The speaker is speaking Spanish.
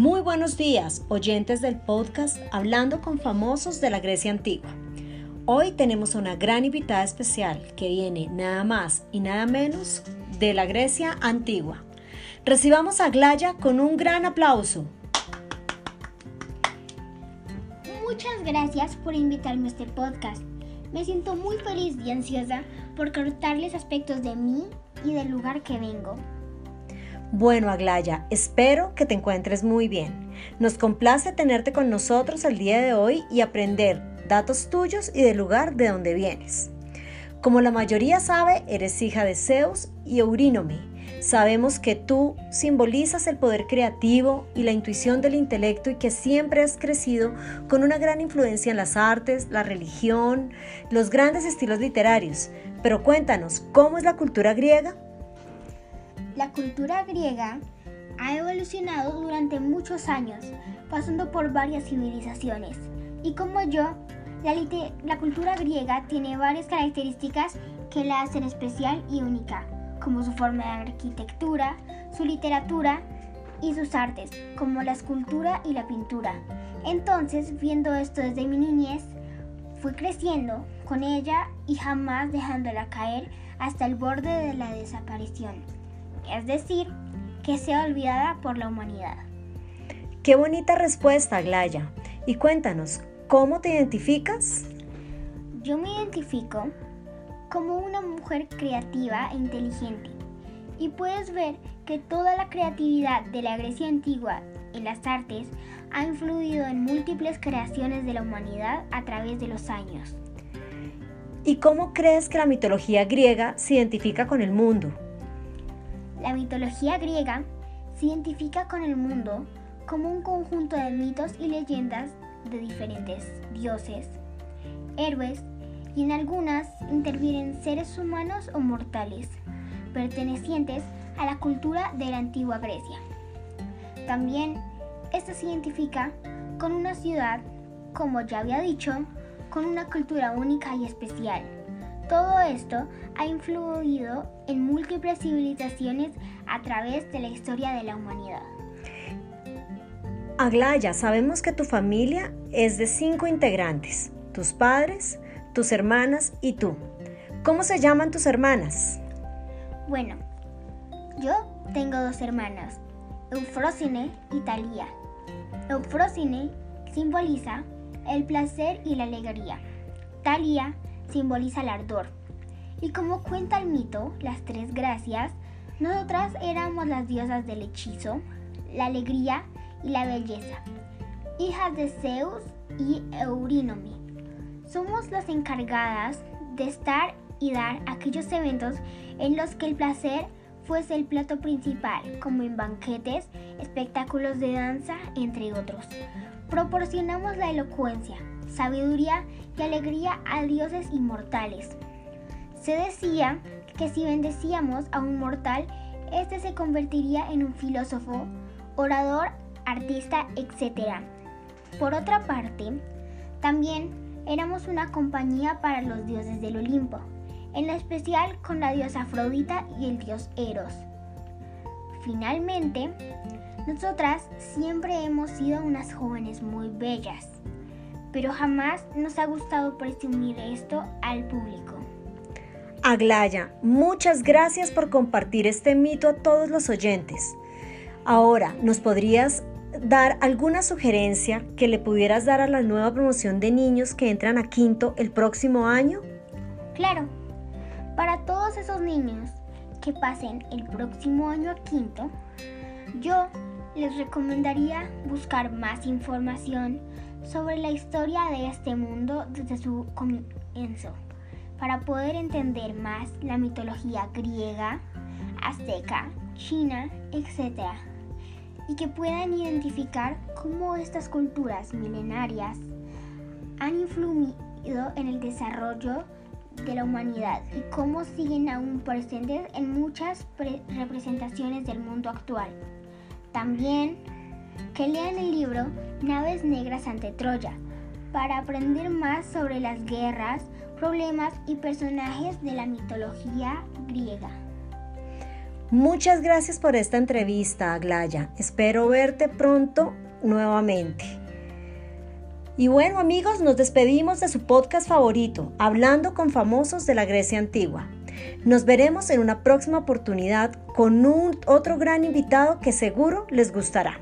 Muy buenos días, oyentes del podcast Hablando con famosos de la Grecia antigua. Hoy tenemos una gran invitada especial que viene nada más y nada menos de la Grecia antigua. Recibamos a Glaya con un gran aplauso. Muchas gracias por invitarme a este podcast. Me siento muy feliz y ansiosa por contarles aspectos de mí y del lugar que vengo. Bueno, Aglaya, espero que te encuentres muy bien. Nos complace tenerte con nosotros el día de hoy y aprender datos tuyos y del lugar de donde vienes. Como la mayoría sabe, eres hija de Zeus y Eurínome. Sabemos que tú simbolizas el poder creativo y la intuición del intelecto y que siempre has crecido con una gran influencia en las artes, la religión, los grandes estilos literarios. Pero cuéntanos, ¿cómo es la cultura griega? La cultura griega ha evolucionado durante muchos años, pasando por varias civilizaciones. Y como yo, la, cultura griega tiene varias características que la hacen especial y única, como su forma de arquitectura, su literatura y sus artes, como la escultura y la pintura. Entonces, viendo esto desde mi niñez, fui creciendo con ella y jamás dejándola caer hasta el borde de la desaparición es decir, que sea olvidada por la humanidad. Qué bonita respuesta, Glaya. Y cuéntanos, ¿cómo te identificas? Yo me identifico como una mujer creativa e inteligente. Y puedes ver que toda la creatividad de la Grecia antigua en las artes ha influido en múltiples creaciones de la humanidad a través de los años. ¿Y cómo crees que la mitología griega se identifica con el mundo? La mitología griega se identifica con el mundo como un conjunto de mitos y leyendas de diferentes dioses, héroes y en algunas intervienen seres humanos o mortales, pertenecientes a la cultura de la antigua Grecia. También esta se identifica con una ciudad, como ya había dicho, con una cultura única y especial todo esto ha influido en múltiples civilizaciones a través de la historia de la humanidad. Aglaya, sabemos que tu familia es de cinco integrantes, tus padres, tus hermanas y tú. ¿Cómo se llaman tus hermanas? Bueno, yo tengo dos hermanas, Eufrosine y Talía. Eufrosine simboliza el placer y la alegría. Talía simboliza el ardor. Y como cuenta el mito, las tres gracias, nosotras éramos las diosas del hechizo, la alegría y la belleza, hijas de Zeus y Eurínome. Somos las encargadas de estar y dar aquellos eventos en los que el placer fuese el plato principal, como en banquetes, espectáculos de danza, entre otros. Proporcionamos la elocuencia, sabiduría y alegría a dioses inmortales. Se decía que si bendecíamos a un mortal, éste se convertiría en un filósofo, orador, artista, etc. Por otra parte, también éramos una compañía para los dioses del Olimpo, en especial con la diosa Afrodita y el dios Eros. Finalmente, nosotras siempre hemos sido unas jóvenes muy bellas pero jamás nos ha gustado presumir esto al público. Aglaya, muchas gracias por compartir este mito a todos los oyentes. Ahora, ¿nos podrías dar alguna sugerencia que le pudieras dar a la nueva promoción de niños que entran a quinto el próximo año? Claro, para todos esos niños que pasen el próximo año a quinto, yo les recomendaría buscar más información sobre la historia de este mundo desde su comienzo, para poder entender más la mitología griega, azteca, china, etc. Y que puedan identificar cómo estas culturas milenarias han influido en el desarrollo de la humanidad y cómo siguen aún presentes en muchas representaciones del mundo actual. También que lean el libro Naves Negras ante Troya para aprender más sobre las guerras, problemas y personajes de la mitología griega. Muchas gracias por esta entrevista, Aglaya. Espero verte pronto nuevamente. Y bueno amigos, nos despedimos de su podcast favorito, Hablando con famosos de la Grecia antigua. Nos veremos en una próxima oportunidad con un otro gran invitado que seguro les gustará.